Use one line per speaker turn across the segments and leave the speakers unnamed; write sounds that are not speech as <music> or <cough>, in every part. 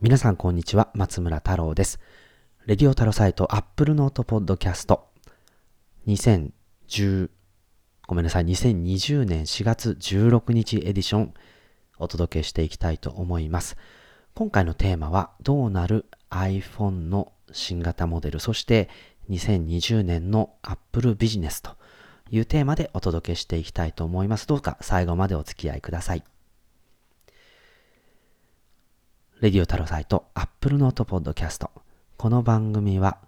皆さんこんにちは、松村太郎です。レディオタロサイト Apple Note Podcast 2010ごめんなさい、2020年4月16日エディションお届けしていきたいと思います。今回のテーマはどうなる iPhone の新型モデル、そして2020年の Apple ビジネスというテーマでお届けしていきたいと思います。どうか最後までお付き合いください。レディオタロサイト Apple Note Podcast この番組は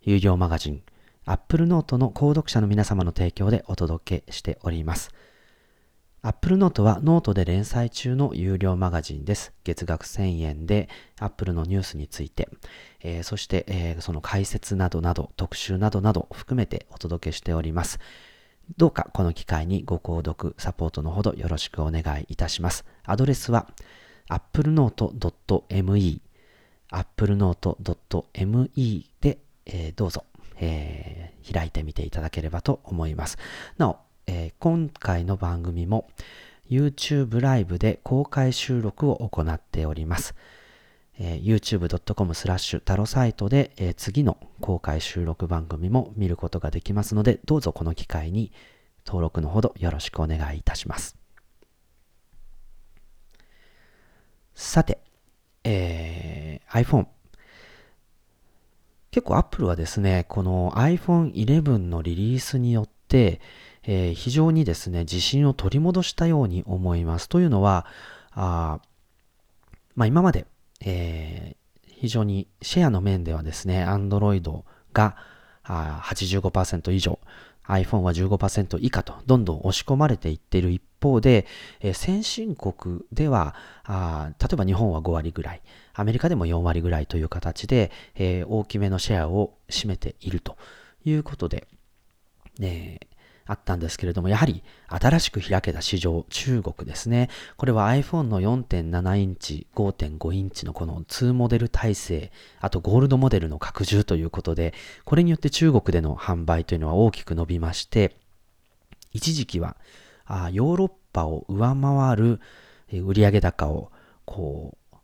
有料マガジン Apple Note の購読者の皆様の提供でお届けしております。Apple Note はノートで連載中の有料マガジンです。月額1000円で Apple のニュースについて、えー、そして、えー、その解説などなど特集などなど含めてお届けしております。どうかこの機会にご購読、サポートのほどよろしくお願いいたします。アドレスは applenote.me applenote.me で、えー、どうぞ、えー、開いてみていただければと思います。なお、えー、今回の番組も YouTube ライブで公開収録を行っております。えー、youtube.com スラッシュタロサイトで、えー、次の公開収録番組も見ることができますので、どうぞこの機会に登録のほどよろしくお願いいたします。さて、えー、iPhone。結構 Apple はですね、この iPhone 11のリリースによって、えー、非常にですね、自信を取り戻したように思います。というのは、あまあ、今まで、えー、非常にシェアの面ではですね、Android があ85%以上、iPhone は15%以下とどんどん押し込まれていっている一方で、えー、先進国ではあ、例えば日本は5割ぐらい、アメリカでも4割ぐらいという形で、えー、大きめのシェアを占めているということで、ね、あったんですけれども、やはり新しく開けた市場、中国ですね。これは iPhone の4.7インチ、5.5インチのこの2モデル体制、あとゴールドモデルの拡充ということで、これによって中国での販売というのは大きく伸びまして、一時期はあヨーロッパを上回る売上高をこう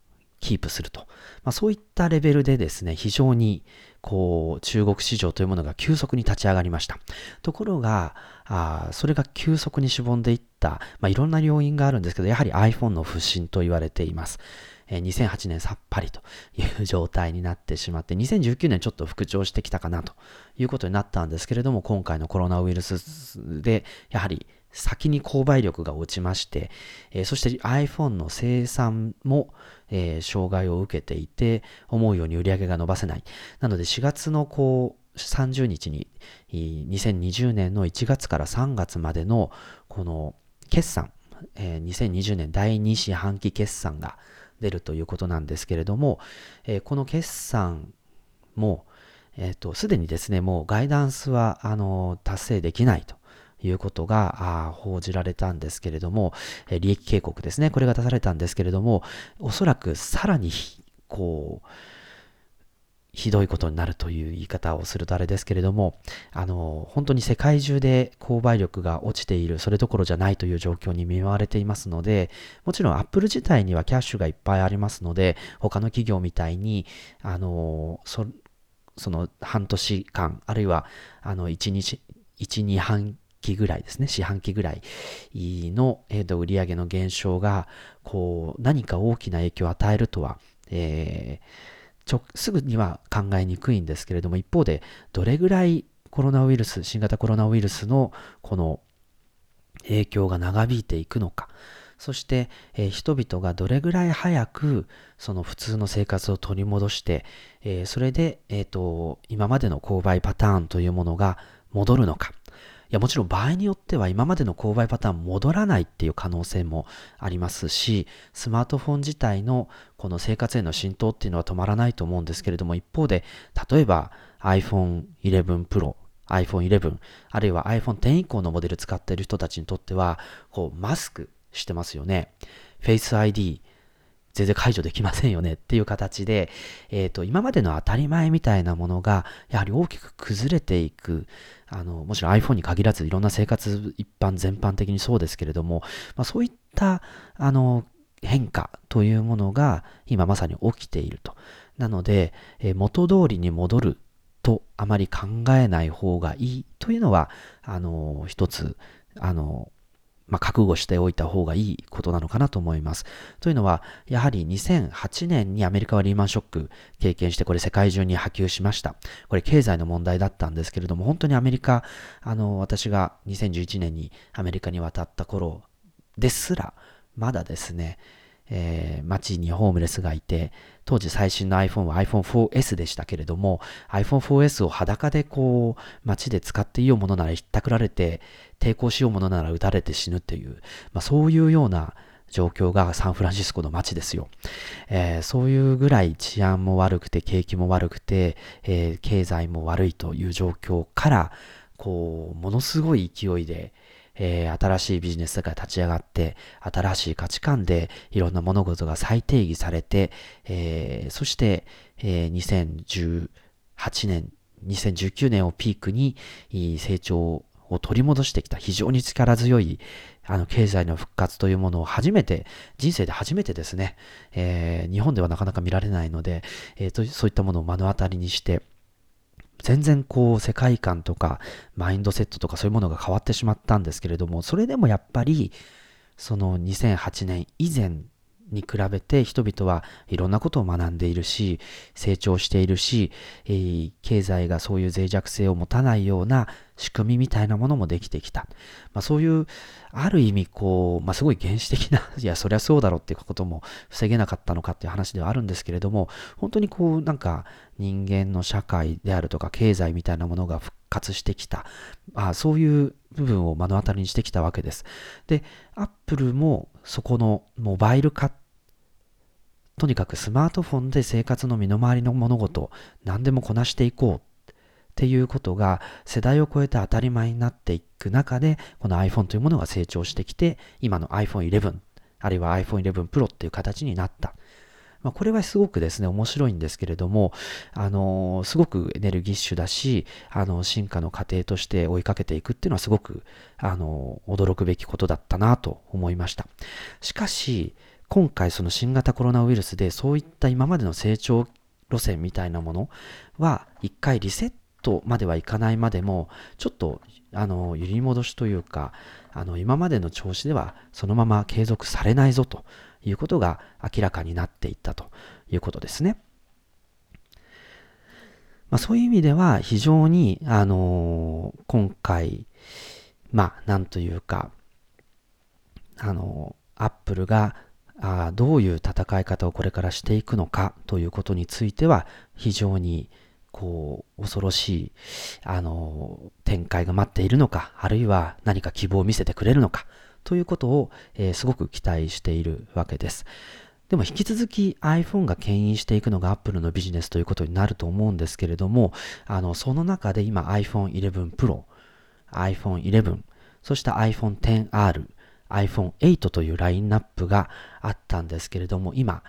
キープすると。まあ、そういったレベルでですね、非常にこう、中国市場というものが急速に立ち上がりました。ところが、あそれが急速にしぼんでいった、まあ、いろんな要因があるんですけど、やはり iPhone の不振と言われています。えー、2008年さっぱりという状態になってしまって、2019年ちょっと復調してきたかなということになったんですけれども、今回のコロナウイルスで、やはり先に購買力が落ちまして、えー、そして iPhone の生産も、えー、障害を受けていて、思うように売り上げが伸ばせない。なので4月のこう、30日に、2020年の1月から3月までの、この決算、えー、2020年第2四半期決算が出るということなんですけれども、えー、この決算も、え、ー、と、すでにですね、もうガイダンスは、あの、達成できないと。いうことが報じられたんですけれども、利益警告ですね。これが出されたんですけれども、おそらくさらに、こう、ひどいことになるという言い方をするとあれですけれども、あの、本当に世界中で購買力が落ちている、それどころじゃないという状況に見舞われていますので、もちろん Apple 自体にはキャッシュがいっぱいありますので、他の企業みたいに、あの、そその半年間、あるいは、あの、1日、1、2半期ぐらいですね、四半期ぐらいの、えー、と売上の減少が、こう、何か大きな影響を与えるとは、えー、ちょすぐには考えにくいんですけれども、一方で、どれぐらいコロナウイルス、新型コロナウイルスのこの影響が長引いていくのか、そして、えー、人々がどれぐらい早くその普通の生活を取り戻して、えー、それで、えーと今までの購買パターンというものが戻るのか。や、もちろん場合によっては今までの購買パターン戻らないっていう可能性もありますし、スマートフォン自体のこの生活への浸透っていうのは止まらないと思うんですけれども、一方で、例えば iPhone 11 Pro、iPhone 11、あるいは iPhone 10以降のモデル使っている人たちにとっては、こう、マスクしてますよね。Face ID、全然解除できませんよねっていう形で、えっ、ー、と、今までの当たり前みたいなものが、やはり大きく崩れていく、あの、もちろん iPhone に限らずいろんな生活一般全般的にそうですけれども、まあ、そういった、あの、変化というものが今まさに起きていると。なので、え元通りに戻るとあまり考えない方がいいというのは、あの、一つ、あの、まあ、覚悟しておいた方がいいことなのかなと思います。というのは、やはり2008年にアメリカはリーマンショック経験して、これ世界中に波及しました。これ経済の問題だったんですけれども、本当にアメリカ、あの、私が2011年にアメリカに渡った頃ですら、まだですね、えー、街にホームレスがいて、当時最新の iPhone は iPhone4S でしたけれども、iPhone4S を裸でこう、街で使っていいよものならひったくられて、抵抗しようものなら撃たれて死ぬっていう、まあ、そういうような状況がサンフランシスコの街ですよ。えー、そういうぐらい治安も悪くて、景気も悪くて、えー、経済も悪いという状況から、こう、ものすごい勢いで、えー、新しいビジネスが立ち上がって、新しい価値観でいろんな物事が再定義されて、え、そして、え、2018年、2019年をピークに成長を取り戻してきた非常に力強いあの経済の復活というものを初めて、人生で初めてですね、えー、日本ではなかなか見られないので、えー、そういったものを目の当たりにして、全然こう世界観とかマインドセットとかそういうものが変わってしまったんですけれども、それでもやっぱりその2008年以前に比べて人々はいろんなことを学んでいるし、成長しているし、えー、経済がそういう脆弱性を持たないような仕組みみたいなものもできてきた。まあ、そういう、ある意味こう、まあ、すごい原始的な、<laughs> いや、そりゃそうだろうっていうことも防げなかったのかっていう話ではあるんですけれども、本当にこう、なんか人間の社会であるとか経済みたいなものが復活してきた。あそういう部分を目の当たりにしてきたわけです。で、アップルもそこのモバイル化とにかくスマートフォンで生活の身の回りの物事、何でもこなしていこうっていうことが世代を超えて当たり前になっていく中で、この iPhone というものが成長してきて、今の iPhone 11、あるいは iPhone 11 Pro っていう形になった。まあ、これはすごくですね、面白いんですけれども、あの、すごくエネルギッシュだし、あの、進化の過程として追いかけていくっていうのはすごく、あの、驚くべきことだったなと思いました。しかし、今回その新型コロナウイルスでそういった今までの成長路線みたいなものは一回リセットまではいかないまでもちょっとあの揺り戻しというかあの今までの調子ではそのまま継続されないぞということが明らかになっていったということですね。まあ、そういう意味では非常に、あのー、今回、まあ、なんというか、あのー、アップルがあどういう戦い方をこれからしていくのかということについては非常にこう恐ろしいあの展開が待っているのかあるいは何か希望を見せてくれるのかということを、えー、すごく期待しているわけです。でも引き続き iPhone が牽引していくのが Apple のビジネスということになると思うんですけれども、あの、その中で今 iPhone 11 Pro、iPhone 11、そして iPhone XR、iPhone8 というラインナップがあったんですけれども、今、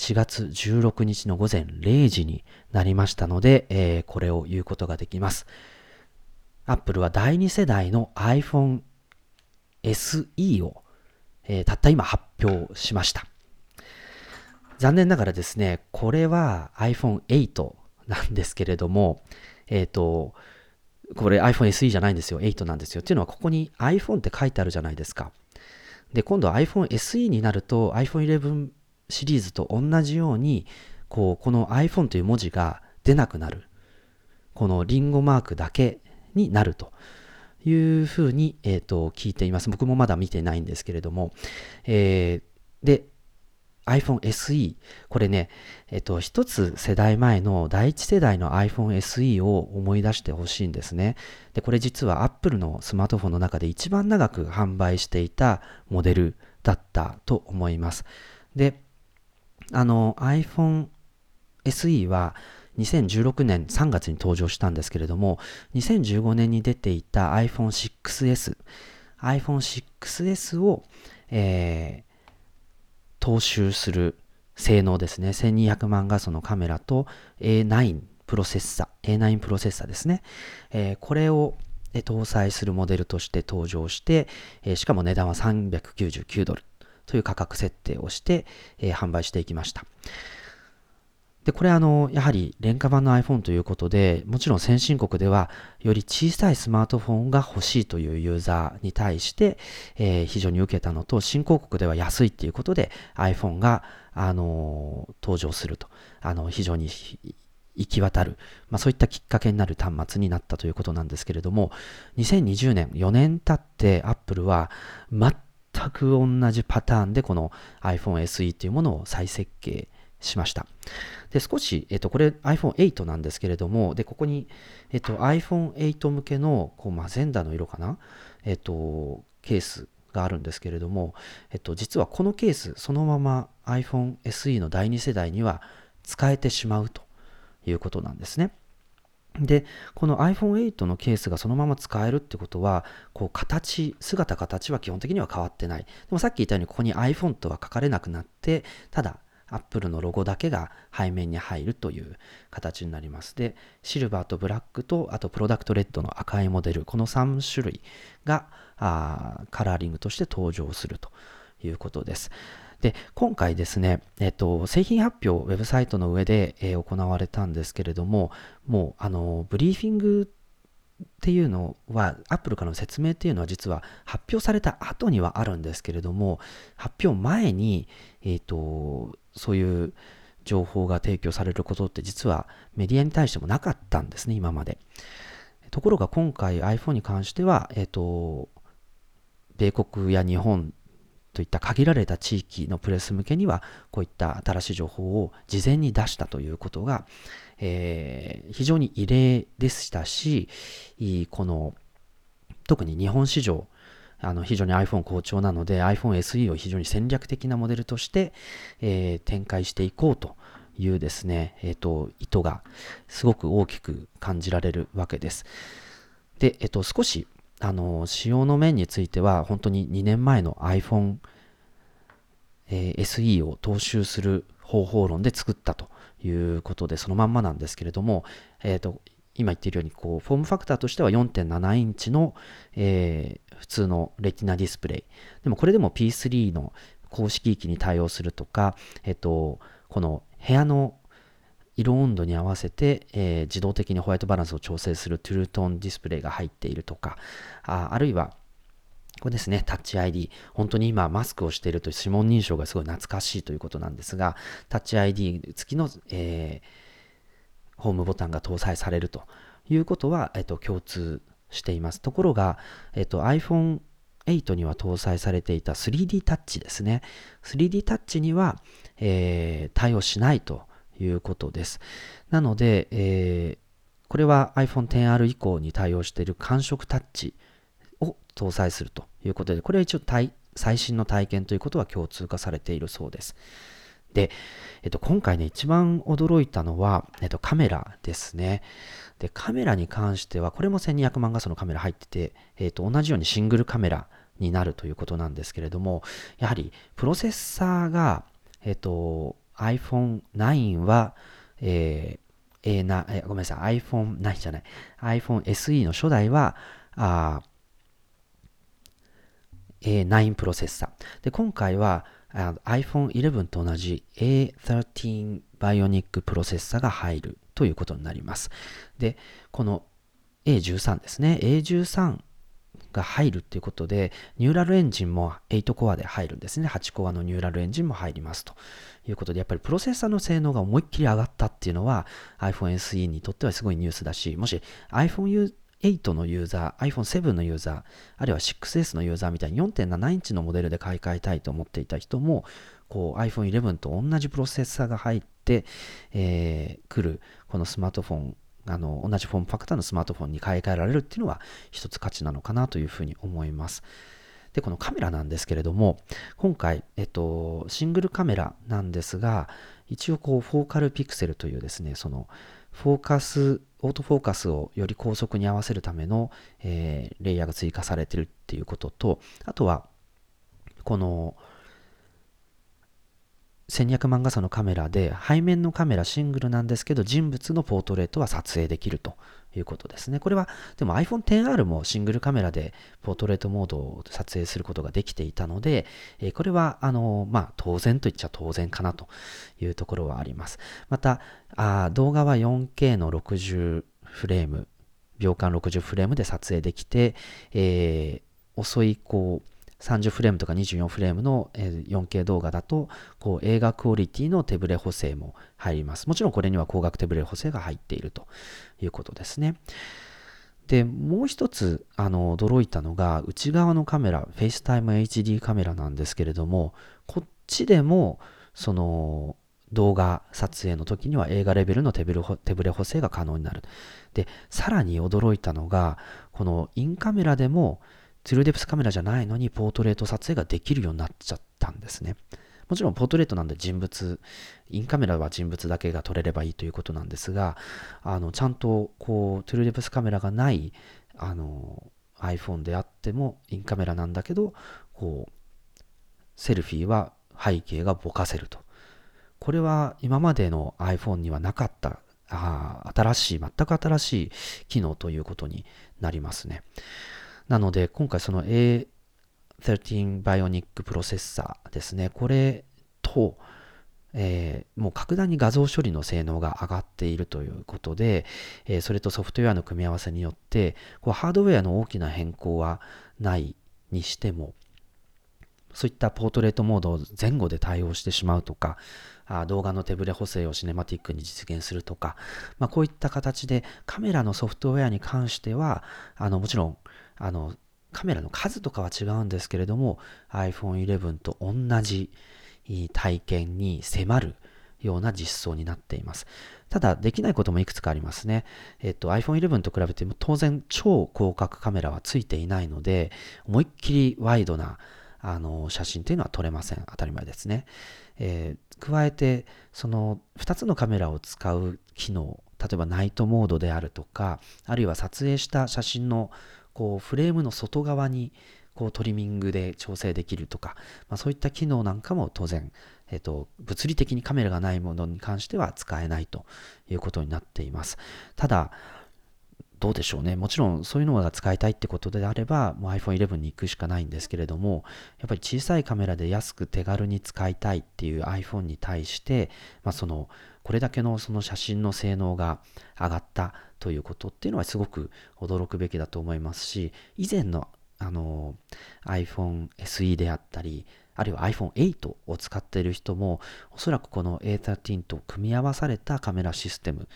4月16日の午前0時になりましたので、えー、これを言うことができます。Apple は第2世代の iPhone SE を、えー、たった今発表しました。残念ながらですね、これは iPhone8 なんですけれども、えっ、ー、と、これ iPhone SE じゃないんですよ。8なんですよ。っていうのはここに iPhone って書いてあるじゃないですか。で、今度 iPhone SE になると iPhone 11シリーズと同じように、こう、この iPhone という文字が出なくなる。このリンゴマークだけになるというふうに、えっ、ー、と、聞いています。僕もまだ見てないんですけれども。えー、で、iPhone SE。これね、えっと、一つ世代前の第一世代の iPhone SE を思い出してほしいんですね。で、これ実は Apple のスマートフォンの中で一番長く販売していたモデルだったと思います。で、あの iPhone SE は2016年3月に登場したんですけれども、2015年に出ていた iPhone 6S、iPhone 6S を、えー踏襲する性能ですね。1200万画素のカメラと A9 プロセッサ、A9 プロセッサですね。えー、これを搭載するモデルとして登場して、えー、しかも値段は399ドルという価格設定をして、えー、販売していきました。で、これあの、やはり廉価版の iPhone ということで、もちろん先進国ではより小さいスマートフォンが欲しいというユーザーに対して、えー、非常に受けたのと、新興国では安いっていうことで iPhone が、あのー、登場すると、あの、非常に行き渡る、まあ、そういったきっかけになる端末になったということなんですけれども、2020年、4年経って Apple は全全く同じパターンでこの iPhone SE というものを再設計しました。で、少し、えっと、これ iPhone8 なんですけれども、で、ここに、えっと、iPhone8 向けの、こう、マゼンダの色かな？えっと、ケースがあるんですけれども、えっと、実はこのケース、そのまま iPhone SE の第2世代には使えてしまうということなんですね。で、この iPhone8 のケースがそのまま使えるってことは、こう形、姿形は基本的には変わってない。でもさっき言ったようにここに iPhone とは書かれなくなって、ただ Apple のロゴだけが背面に入るという形になります。で、シルバーとブラックと、あとプロダクトレッドの赤いモデル、この3種類があカラーリングとして登場するということです。で、今回ですね、えっと、製品発表、ウェブサイトの上で、えー、行われたんですけれども、もう、あの、ブリーフィングっていうのは、アップルからの説明っていうのは実は発表された後にはあるんですけれども、発表前に、えっ、と、そういう情報が提供されることって実はメディアに対してもなかったんですね、今まで。ところが今回 iPhone に関しては、えっ、と、米国や日本といった限られた地域のプレス向けには、こういった新しい情報を事前に出したということが、えー、非常に異例でしたし、この、特に日本市場、あの非常に iPhone 好調なので iPhone SE を非常に戦略的なモデルとして、えー、展開していこうというですね、えっ、ー、と、意図がすごく大きく感じられるわけです。で、えっ、と、少しあの、仕様の面については、本当に2年前の iPhone、えー、SE を踏襲する方法論で作ったということで、そのまんまなんですけれども、えっ、ー、と、今言っているように、こう、フォームファクターとしては4.7インチの、えー、普通のレティナディスプレイ。でもこれでも P3 の公式機に対応するとか、えっ、と、この部屋の色温度に合わせて、えー、自動的にホワイトバランスを調整するトゥルートンディスプレイが入っているとか、ああるいは、これですね、タッチ ID。本当に今マスクをしていると指紋認証がすごい懐かしいということなんですが、タッチ ID 付きの、えー、ホームボタンが搭載されるということは、えっと、共通しています。ところが、えっと、iPhone 8には搭載されていた 3D タッチですね。3D タッチには、えー、対応しないということです。なので、えー、これは iPhone XR 以降に対応している感触タッチを搭載するということで、これは一応最新の体験ということは共通化されているそうです。で、えっと、今回ね、一番驚いたのは、えっと、カメラですね。で、カメラに関しては、これも1200万画素のカメラ入ってて、えっと、同じようにシングルカメラになるということなんですけれども、やはり、プロセッサーが、えっと、iPhone 9は、えー、な、えごめんなさい、iPhone 9じゃない、iPhone SE の初代は、あ A9 プロセッサー。で、今回は iPhone 11と同じ A13 Bionic プロセッサーが入るということになります。で、この A13 ですね。A13 が入るっていうことで、ニューラルエンジンも8コアで入るんですね。8コアのニューラルエンジンも入りますということで、やっぱりプロセッサーの性能が思いっきり上がったっていうのは iPhone SE にとってはすごいニュースだし、もし iPhone 8のユーザー、iPhone7 のユーザー、あるいは 6S のユーザーみたいに4.7インチのモデルで買い替えたいと思っていた人も、こう iPhone 11と同じプロセッサーが入って、えー、くるこのスマートフォンあの、同じフォームファクターのスマートフォンに買い替えられるっていうのは一つ価値なのかなというふうに思います。で、このカメラなんですけれども、今回、えっと、シングルカメラなんですが、一応こう、フォーカルピクセルというですね、その、フォーカス、オートフォーカスをより高速に合わせるための、えー、レイヤーが追加されてるっていうことと、あとは、この、1200万画素のカメラで背面のカメラシングルなんですけど人物のポートレートは撮影できるということですね。これはでも iPhone XR もシングルカメラでポートレートモードを撮影することができていたので、えこれはあの、まあ、当然と言っちゃ当然かなというところはあります。またあ動画は 4K の60フレーム秒間60フレームで撮影できて、えー、遅いこう30フレームとか24フレームの 4K 動画だとこう映画クオリティの手ブレ補正も入ります。もちろんこれには光学手ブレ補正が入っているということですね。で、もう一つあの驚いたのが内側のカメラ、FaceTime HD カメラなんですけれども、こっちでもその動画撮影の時には映画レベルの手ブレ手ブレ補正が可能になる。で、さらに驚いたのが、このインカメラでもツルデプスカメラじゃないのにポートレート撮影ができるようになっちゃったんですね。もちろんポートレートなんで人物、インカメラは人物だけが撮れればいいということなんですが、あのちゃんとこうトゥルーデプスカメラがないあの iPhone であってもインカメラなんだけど、こうセルフィーは背景がぼかせると。これは今までの iPhone にはなかったあ新しい、全く新しい機能ということになりますね。なので、今回その A13 Bionic プロセッサーですね。これと、えー、もう格段に画像処理の性能が上がっているということで、えー、それとソフトウェアの組み合わせによって、こうハードウェアの大きな変更はないにしても、そういったポートレートモードを前後で対応してしまうとか、あ動画の手ブレ補正をシネマティックに実現するとか、まあ、こういった形でカメラのソフトウェアに関しては、あのもちろんあの、カメラの数とかは違うんですけれども、iPhone 11と同じ体験に迫るような実装になっています。ただ、できないこともいくつかありますね。えっと、iPhone 11と比べても当然超広角カメラはついていないので、思いっきりワイドなあの写真というのは撮れません。当たり前ですね。えー、加えて、その2つのカメラを使う機能、例えばナイトモードであるとか、あるいは撮影した写真のこうフレームの外側にこうトリミングで調整できるとか、まあ、そういった機能なんかも当然、えっと、物理的にカメラがないものに関しては使えないということになっています。ただ、どうでしょうね。もちろんそういうのが使いたいってことであれば、もう iPhone 11に行くしかないんですけれども、やっぱり小さいカメラで安く手軽に使いたいっていう iPhone に対して、まあ、その、これだけのその写真の性能が上がったということっていうのはすごく驚くべきだと思いますし、以前のあの iPhone SE であったり、あるいは iPhone8 を使っている人も、おそらくこの A13 と組み合わされたカメラシステム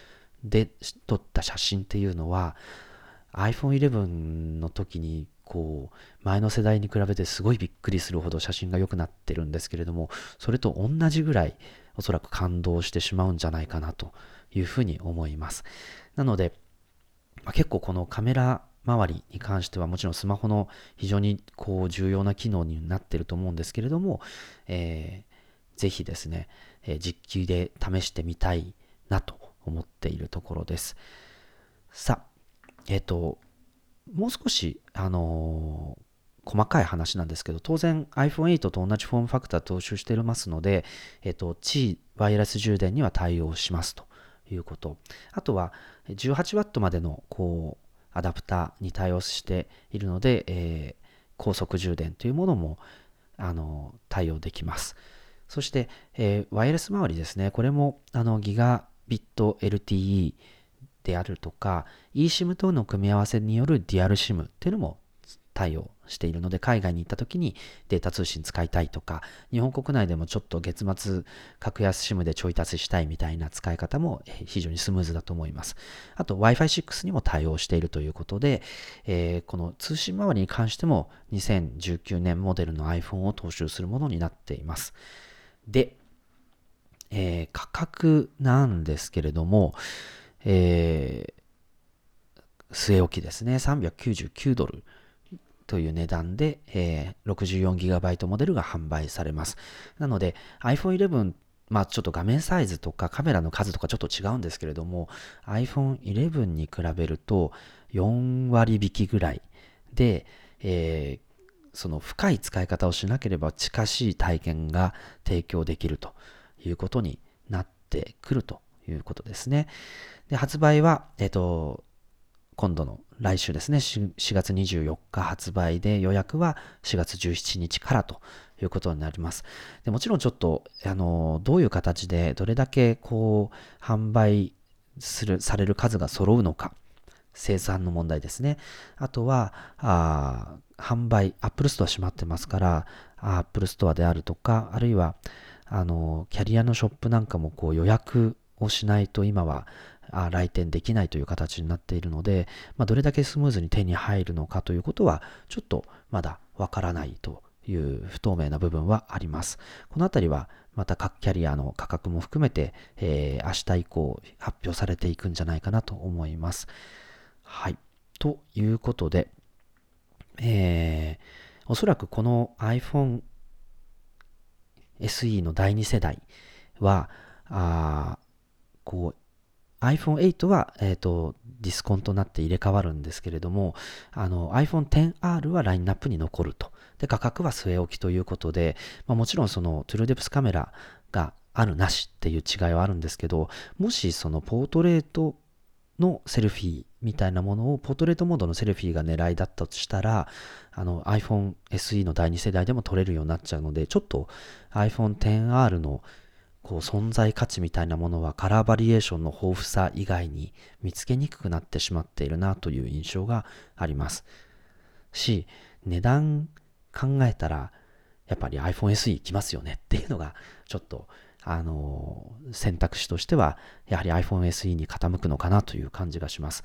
で撮った写真っていうのは iPhone 11の時にこう前の世代に比べてすごいびっくりするほど写真が良くなってるんですけれどもそれと同じぐらいおそらく感動してしまうんじゃないかなというふうに思いますなので、まあ、結構このカメラ周りに関してはもちろんスマホの非常にこう重要な機能になっていると思うんですけれども、えー、ぜひですね、えー、実機で試してみたいなと思っているところです。さあ、えっ、ー、と、もう少し、あの細かい話なんですけど、当然 iPhone8 と同じフォームファクター踏襲していますので、えっ、と、地位ワイヤレス充電には対応しますということ。あとは、18W までの、こう、アダプターに対応しているので、えー、高速充電というものも、あの、対応できます。そして、えー、ワイヤレス周りですね。これも、あの、ギガビット LTE であるとか eSIM 等の組み合わせによるデュアル SIM っていうのも対応しているので海外に行った時にデータ通信使いたいとか日本国内でもちょっと月末格安 SIM でちょい足ししたいみたいな使い方も非常にスムーズだと思います。あと Wi-Fi6 にも対応しているということで、えー、この通信周りに関しても2019年モデルの iPhone を踏襲するものになっています。でえー、価格なんですけれども、えー、据え置きですね、399ドル。という値段で、えー、64GB モデルが販売されます。なので iPhone 11まあちょっと画面サイズとかカメラの数とかちょっと違うんですけれども iPhone 11に比べると4割引きぐらいで、えー、その深い使い方をしなければ近しい体験が提供できるということになってくるということですね。で、発売は、えっ、と、今度の来週ですね、4月24日発売で予約は4月17日からということになります。でもちろんちょっと、あの、どういう形でどれだけこう、販売する、される数が揃うのか、生産の問題ですね。あとは、あ販売、Apple Store 閉まってますから、Apple Store であるとか、あるいは、あの、キャリアのショップなんかもこう予約をしないと今はあ来店できないという形になっているので、まあ、どれだけスムーズに手に入るのかということは、ちょっとまだわからないという不透明な部分はあります。このあたりは、また各キャリアの価格も含めて、えー、明日以降発表されていくんじゃないかなと思います。はい。ということで、えー、おそらくこの iPhone SE の第2世代は、あこう、iPhone 8は、えっ、ー、と、ディスコンとなって入れ替わるんですけれども、あの、iPhone XR はラインナップに残ると。で、価格は据え置きということで、まあ、もちろんその、トゥルーデプスカメラがあるなしっていう違いはあるんですけど、もしそのポートレートのセルフィーみたいなものを、ポートレートモードのセルフィーが狙いだったとしたら、あの iPhone SE の第2世代でも撮れるようになっちゃうので、ちょっと iPhone XR のこう存在価値みたいなものはカラーバリエーションの豊富さ以外に見つけにくくなってしまっているなという印象があります。し、値段考えたら、やっぱり iPhone SE 来ますよねっていうのが、ちょっとあの、選択肢としては、やはり iPhone SE に傾くのかなという感じがします。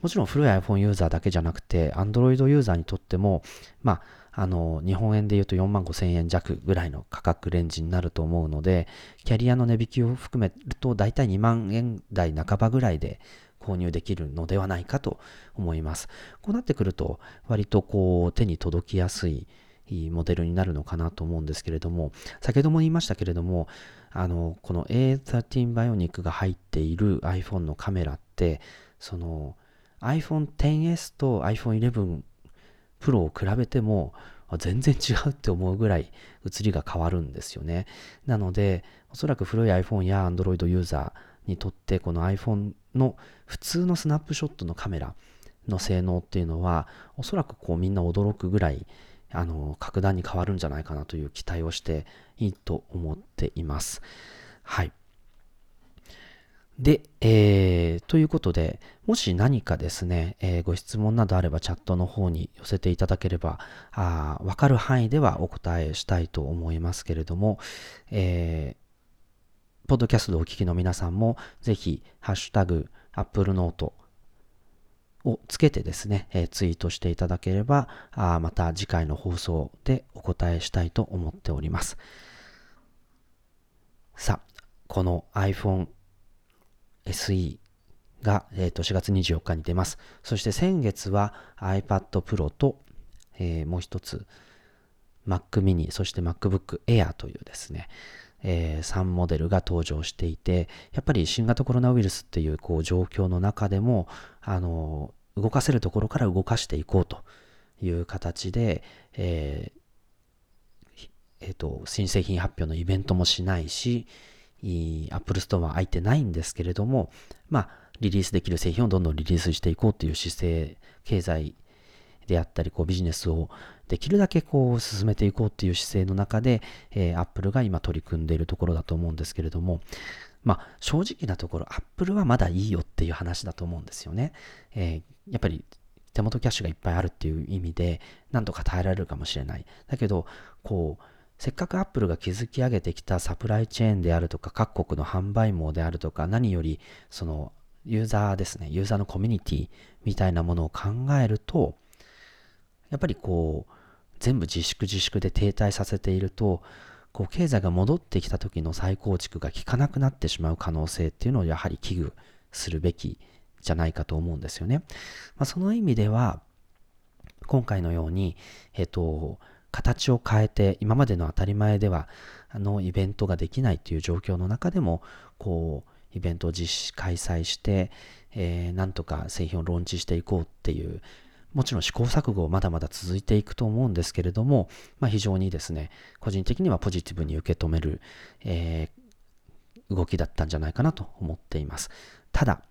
もちろん古い iPhone ユーザーだけじゃなくて、Android ユーザーにとっても、まあ、あの、日本円で言うと4万5千円弱ぐらいの価格レンジになると思うので、キャリアの値引きを含めると、だいたい2万円台半ばぐらいで購入できるのではないかと思います。こうなってくると、割とこう、手に届きやすい、いいモデルになるのかなと思うんですけれども、先ほども言いましたけれども、あの、この A13 バイオニックが入っている iPhone のカメラって、その iPhone XS と iPhone 11 Pro を比べても全然違うって思うぐらい映りが変わるんですよね。なので、おそらく古い iPhone や Android ユーザーにとってこの iPhone の普通のスナップショットのカメラの性能っていうのはおそらくこうみんな驚くぐらいあの、格段に変わるんじゃないかなという期待をしていいと思っています。はい。で、えー、ということで、もし何かですね、えー、ご質問などあればチャットの方に寄せていただければ、あわかる範囲ではお答えしたいと思いますけれども、えー、ポッドキャストでお聞きの皆さんも、ぜひ、ハッシュタグ、アップルノート、をつけてですね、えー、ツイートしていただければ、あまた次回の放送でお答えしたいと思っております。さあ、この iPhone SE が、えー、と4月24日に出ます。そして先月は iPad Pro と、えー、もう一つ Mac mini、そして MacBook Air というですね、えー、3モデルが登場していて、やっぱり新型コロナウイルスっていうこう状況の中でも、あの、動かせるところから動かしていこうという形で、えーえーと、新製品発表のイベントもしないし、Apple Store は空いてないんですけれども、まあ、リリースできる製品をどんどんリリースしていこうという姿勢、経済であったり、こうビジネスをできるだけこう進めていこうっていう姿勢の中で、えー、Apple が今取り組んでいるところだと思うんですけれども、まあ正直なところ Apple はまだいいよっていう話だと思うんですよね。えー、やっぱり手元キャッシュがいっぱいあるっていう意味で、なんとか耐えられるかもしれない。だけど、こう、せっかくアップルが築き上げてきたサプライチェーンであるとか、各国の販売網であるとか、何より、その、ユーザーですね、ユーザーのコミュニティみたいなものを考えると、やっぱりこう、全部自粛自粛で停滞させていると、こう経済が戻ってきた時の再構築が効かなくなってしまう可能性っていうのをやはり危惧するべきじゃないかと思うんですよね。まあ、その意味では、今回のように、えっと、形を変えて、今までの当たり前では、あの、イベントができないという状況の中でも、こう、イベントを実施、開催して、えー、なんとか製品をローンチしていこうっていう、もちろん試行錯誤まだまだ続いていくと思うんですけれども、まあ、非常にですね、個人的にはポジティブに受け止める、えー、動きだったんじゃないかなと思っています。ただ、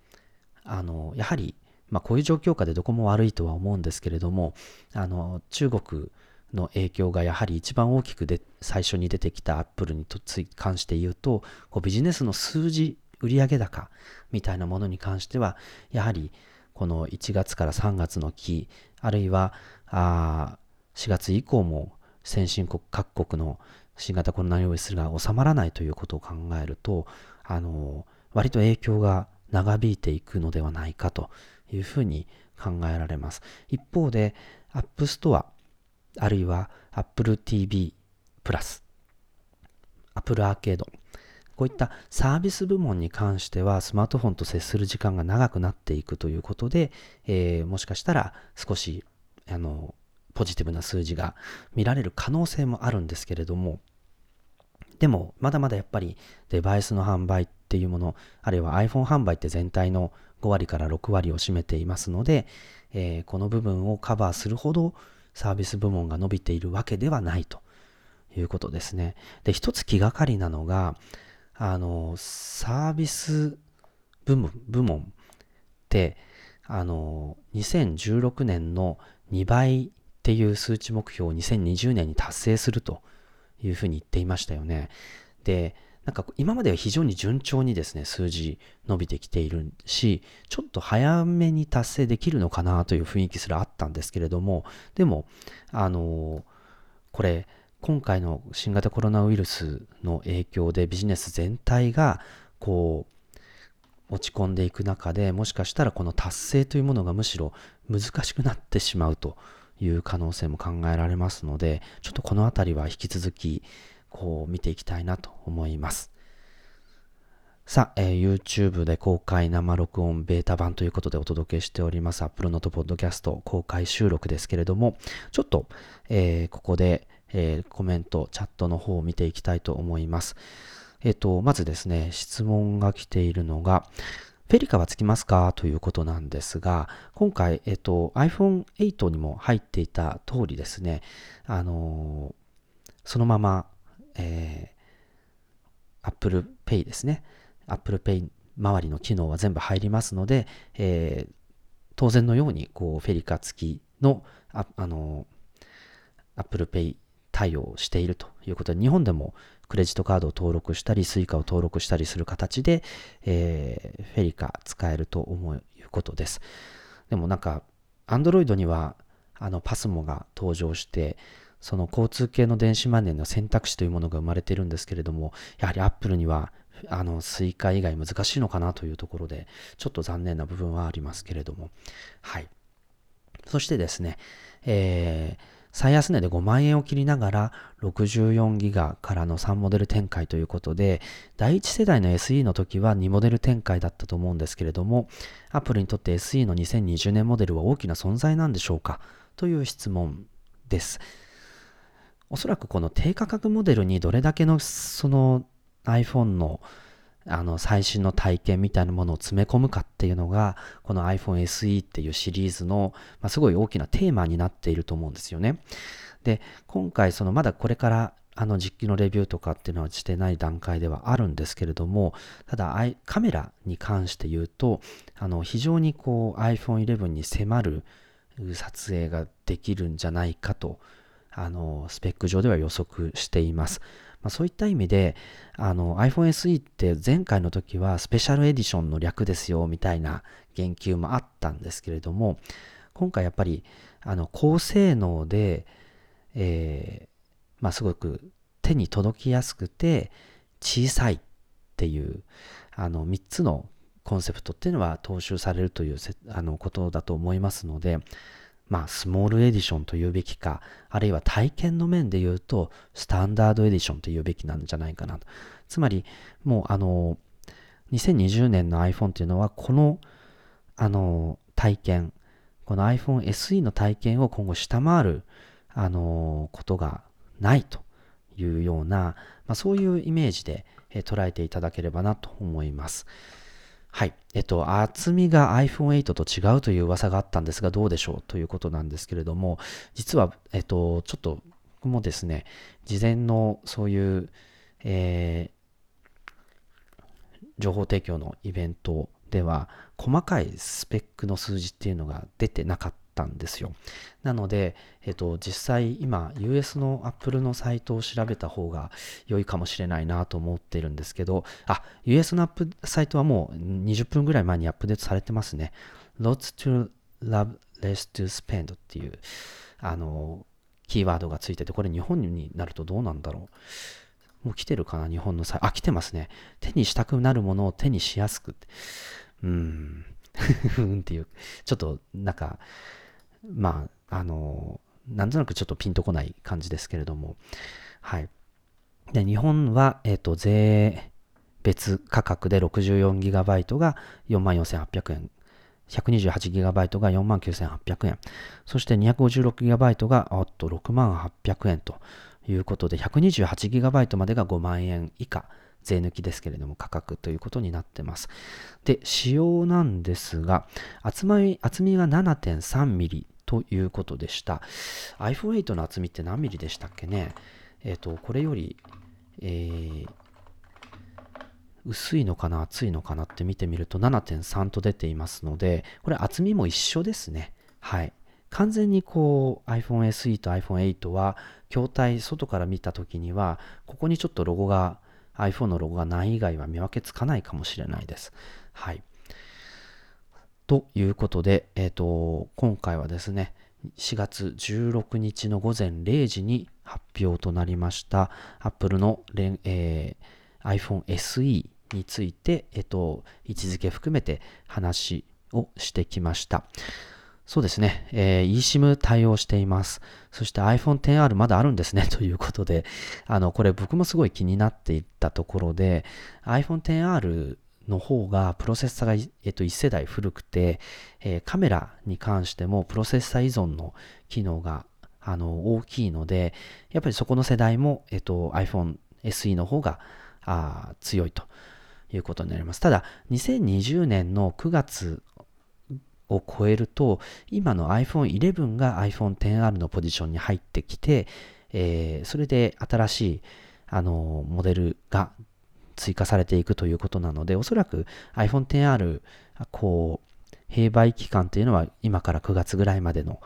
あの、やはり、まあ、こういう状況下でどこも悪いとは思うんですけれども、あの、中国の影響がやはり一番大きくで最初に出てきたアップルにとつ関して言うと、こうビジネスの数字、売上高みたいなものに関しては、やはりこの1月から3月の期、あるいはあ4月以降も先進国各国の新型コロナウイルスが収まらないということを考えると、あの、割と影響が長引いていくのではないかというふうに考えられます。一方で、App Store、あるいは Apple TV プラス、Apple アーケード、こういったサービス部門に関してはスマートフォンと接する時間が長くなっていくということで、えー、もしかしたら少しあのポジティブな数字が見られる可能性もあるんですけれども、でも、まだまだやっぱりデバイスの販売っていうもの、あるいは iPhone 販売って全体の5割から6割を占めていますので、えー、この部分をカバーするほどサービス部門が伸びているわけではないということですね。で、一つ気がかりなのが、あの、サービス部門部門って、あの、2016年の2倍っていう数値目標を2020年に達成するというふうに言っていましたよね。で、なんか今までは非常に順調にですね、数字伸びてきているし、ちょっと早めに達成できるのかなという雰囲気すらあったんですけれども、でも、あのこれ、今回の新型コロナウイルスの影響でビジネス全体が、こう、落ち込んでいく中で、もしかしたらこの達成というものがむしろ難しくなってしまうという可能性も考えられますので、ちょっとこのあたりは引き続き、こう見ていきたいなと思います。さあ、えー、YouTube で公開生録音ベータ版ということでお届けしております Apple Note Podcast 公開収録ですけれども、ちょっと、えー、ここで、えー、コメント、チャットの方を見ていきたいと思います。えっ、と、まずですね、質問が来ているのが、フェリカはつきますか？ということなんですが、今回、えっと、iPhone 8にも入っていた通りですね、あのー、そのまま、えー、Apple Pay ですね、Apple Pay 周りの機能は全部入りますので、えー、当然のように、こう、フェリカ付きの、あ、あのー、Apple Pay 対応しているということで、日本でもクレジットカードを登録したり、Suica を登録したりする形で、えー、フェリカ使えると思うことです。でもなんか、Android にはあのパスモが登場して、その交通系の電子マネーの選択肢というものが生まれているんですけれども、やはり Apple にはあの Suica 以外難しいのかなというところで、ちょっと残念な部分はありますけれども、はい。そしてですね、えー最安値で5万円を切りながら64ギガからの3モデル展開ということで、第1世代の SE の時は2モデル展開だったと思うんですけれども、Apple にとって SE の2020年モデルは大きな存在なんでしょうか？という質問です。おそらくこの低価格モデルにどれだけのその iPhone のあの最新の体験みたいなものを詰め込むかっていうのがこの iPhone SE っていうシリーズの、まあ、すごい大きなテーマになっていると思うんですよね。で今回そのまだこれからあの実機のレビューとかっていうのはしてない段階ではあるんですけれどもただカメラに関して言うとあの非常にこう iPhone 11に迫る撮影ができるんじゃないかとあのスペック上では予測しています。まあ、そういった意味で、あの iPhone SE って前回の時はスペシャルエディションの略ですよみたいな言及もあったんですけれども、今回やっぱりあの高性能で、えー、まあ、すごく手に届きやすくて小さいっていうあの3つのコンセプトっていうのは踏襲されるというあのことだと思いますので、まあ、スモールエディションと言うべきか、あるいは体験の面で言うと、スタンダードエディションと言うべきなんじゃないかなと。つまり、もう、あの、2020年の iPhone っていうのは、この、あの、体験、この iPhone SE の体験を今後下回る、あの、ことがないというような、まあ、そういうイメージで、捉えていただければなと思います。はい。えっと、厚みが iPhone8 と違うという噂があったんですが、どうでしょうということなんですけれども、実は、えっと、ちょっと、僕もですね、事前のそういう、え情報提供のイベントでは細かいスペックの数字っていうのが出てなかったんですよ。なので、えっと、実際今 US の Apple のサイトを調べた方が良いかもしれないなと思ってるんですけど、あ、US のアップサイトはもう20分ぐらい前にアップデートされてますね。Lots to love, less to spend っていう、あの、キーワードがついてて、これ日本になるとどうなんだろう。もう来てるかな日本のサイト。あ、来てますね。手にしたくなるものを手にしやすく。うーん。<laughs> うんっていう、ちょっとなんか、まあ、あの、なんとなくちょっとピンとこない感じですけれども、はい。で、日本は、えっ、ー、と、税別価格で 64GB が44,800円。128GB が49,800円。そして 256GB がおっと66,800円ということで、128GB までが5万円以下。税抜きですけれども価格ということになってます。で、仕様なんですが、厚み厚みが 7.3mm ということでした。iPhone8 の厚みって何ミリでしたっけね？えっ、ー、と、これより、えー、薄いのかな厚いのかなって見てみると7.3と出ていますので、これ厚みも一緒ですね。はい。完全にこう iPhone SE と iPhone8 は筐体外から見た時にはここにちょっとロゴが iPhone のロゴがない以外は見分けつかないかもしれないです。はい。ということで、えっ、ー、と、今回はですね、4月16日の午前0時に発表となりました Apple の、えー、iPhone SE について、えっ、ー、と、位置づけ含めて話をしてきました。そうですね、えー、eSIM 対応しています。そして iPhone XR まだあるんですね <laughs> ということで、あの、これ僕もすごい気になっていったところで、iPhone XR の方がプロセッサが、えっと、1世代古くて、えー、カメラに関してもプロセッサ依存の機能があの大きいので、やっぱりそこの世代も、えっと、iPhone SE の方があ強いということになります。ただ、2020年の9月を超えると、今の iPhone 11が iPhone XR のポジションに入ってきて、えー、それで新しいあのモデルが追加されていくということなので、おそらく iPhone XR、こう、併売期間というのは今から9月ぐらいまでの、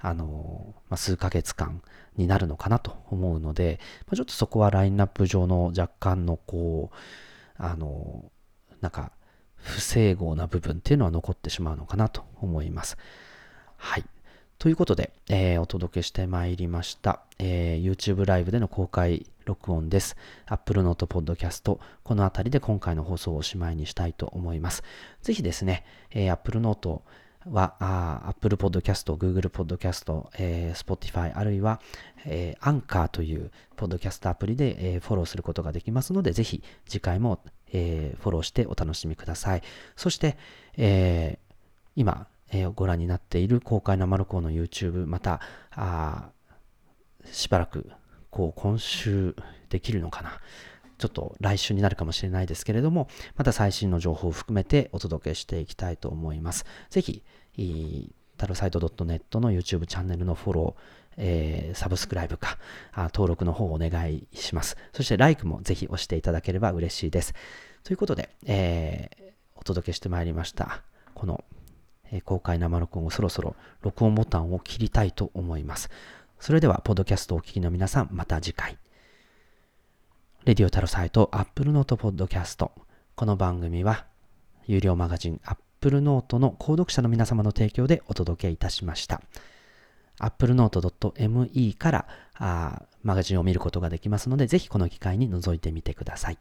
あの、まあ、数ヶ月間になるのかなと思うので、まあ、ちょっとそこはラインナップ上の若干のこう、あの、なんか、不整合な部分っていうのは残ってしまうのかなと思います。はい。ということで、えー、お届けしてまいりました、えー、YouTube ライブでの公開録音です。Apple Note Podcast、この辺りで今回の放送をおしまいにしたいと思います。ぜひですね、えー、Apple Note は、あ Apple Podcast、Google Podcast、えー、Spotify、あるいは、えー、Anchor というポッドキャストアプリで、えー、フォローすることができますので、ぜひ次回も、えー、フォローしてお楽しみください。そして、えー、今、えー、ご覧になっている公開生録音の YouTube、また、あしばらく、こう、今週できるのかな。ちょっと来週になるかもしれないですけれども、また最新の情報を含めてお届けしていきたいと思います。ぜひ、タロサイト .net の YouTube チャンネルのフォロー、えー、サブスクライブかあ登録の方をお願いします。そして、LIKE もぜひ押していただければ嬉しいです。ということで、えー、お届けしてまいりました。この、え、公開生録音をそろそろ録音ボタンを切りたいと思います。それでは、ポッドキャストをお聞きの皆さん、また次回。レディオタロサイト Apple Note Podcast。この番組は、有料マガジン Apple Note の購読者の皆様の提供でお届けいたしました。applenote.me からあマガジンを見ることができますので、ぜひこの機会に覗いてみてください。